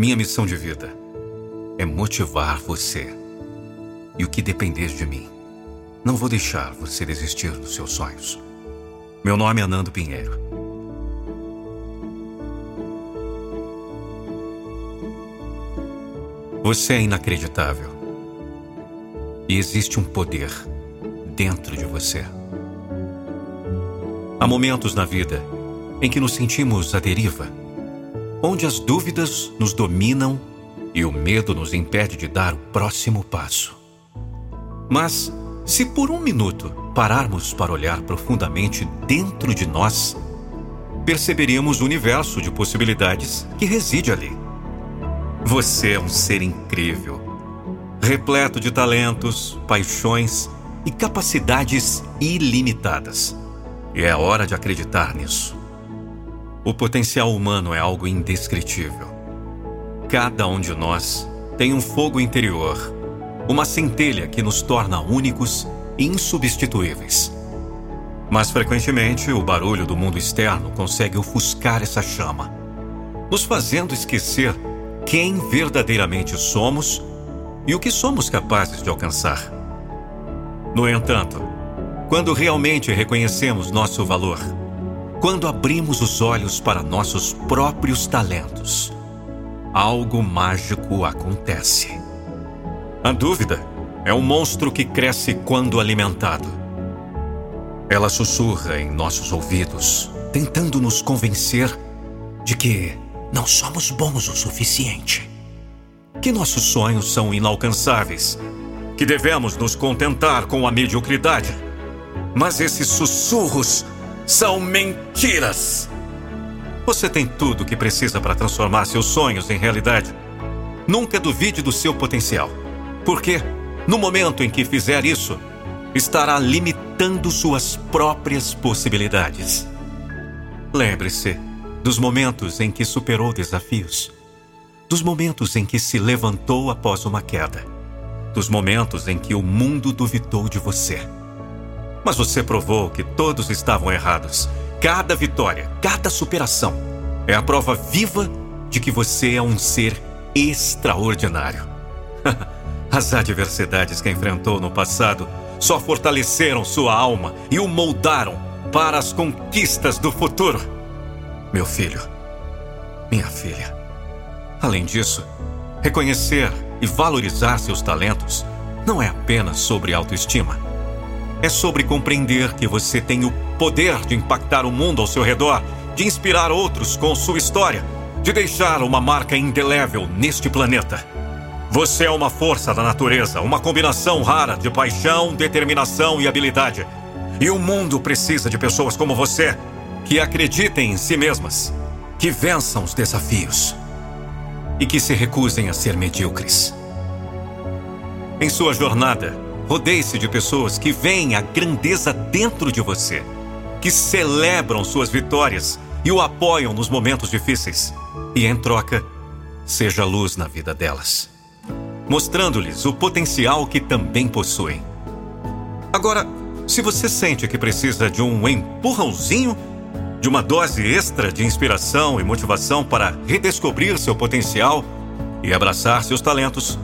Minha missão de vida é motivar você. E o que depender de mim, não vou deixar você desistir dos seus sonhos. Meu nome é Nando Pinheiro. Você é inacreditável. E existe um poder dentro de você. Há momentos na vida em que nos sentimos à deriva, onde as dúvidas nos dominam e o medo nos impede de dar o próximo passo. Mas, se por um minuto pararmos para olhar profundamente dentro de nós, perceberíamos o universo de possibilidades que reside ali. Você é um ser incrível, repleto de talentos, paixões e capacidades ilimitadas. E é hora de acreditar nisso. O potencial humano é algo indescritível. Cada um de nós tem um fogo interior, uma centelha que nos torna únicos e insubstituíveis. Mas frequentemente o barulho do mundo externo consegue ofuscar essa chama, nos fazendo esquecer quem verdadeiramente somos e o que somos capazes de alcançar. No entanto, quando realmente reconhecemos nosso valor, quando abrimos os olhos para nossos próprios talentos, algo mágico acontece. A dúvida é um monstro que cresce quando alimentado. Ela sussurra em nossos ouvidos, tentando nos convencer de que não somos bons o suficiente, que nossos sonhos são inalcançáveis que devemos nos contentar com a mediocridade. Mas esses sussurros são mentiras. Você tem tudo o que precisa para transformar seus sonhos em realidade. Nunca duvide do seu potencial, porque no momento em que fizer isso, estará limitando suas próprias possibilidades. Lembre-se dos momentos em que superou desafios, dos momentos em que se levantou após uma queda dos momentos em que o mundo duvidou de você. Mas você provou que todos estavam errados. Cada vitória, cada superação é a prova viva de que você é um ser extraordinário. As adversidades que enfrentou no passado só fortaleceram sua alma e o moldaram para as conquistas do futuro. Meu filho, minha filha. Além disso, reconhecer e valorizar seus talentos não é apenas sobre autoestima. É sobre compreender que você tem o poder de impactar o mundo ao seu redor, de inspirar outros com sua história, de deixar uma marca indelével neste planeta. Você é uma força da natureza, uma combinação rara de paixão, determinação e habilidade. E o mundo precisa de pessoas como você, que acreditem em si mesmas, que vençam os desafios e que se recusem a ser medíocres. Em sua jornada, rodeie-se de pessoas que veem a grandeza dentro de você, que celebram suas vitórias e o apoiam nos momentos difíceis. E, em troca, seja luz na vida delas, mostrando-lhes o potencial que também possuem. Agora, se você sente que precisa de um empurrãozinho, de uma dose extra de inspiração e motivação para redescobrir seu potencial e abraçar seus talentos,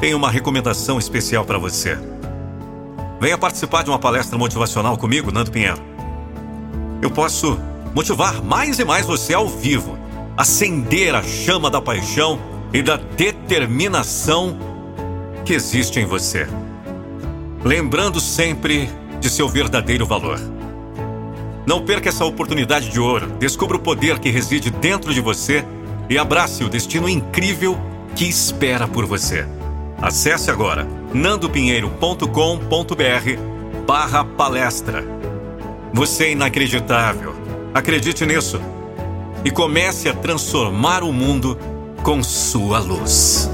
tenho uma recomendação especial para você. Venha participar de uma palestra motivacional comigo, Nando Pinheiro. Eu posso motivar mais e mais você ao vivo, acender a chama da paixão e da determinação que existe em você. Lembrando sempre de seu verdadeiro valor. Não perca essa oportunidade de ouro. Descubra o poder que reside dentro de você e abrace o destino incrível que espera por você. Acesse agora nandopinheiro.com.br barra palestra. Você é inacreditável. Acredite nisso. E comece a transformar o mundo com sua luz.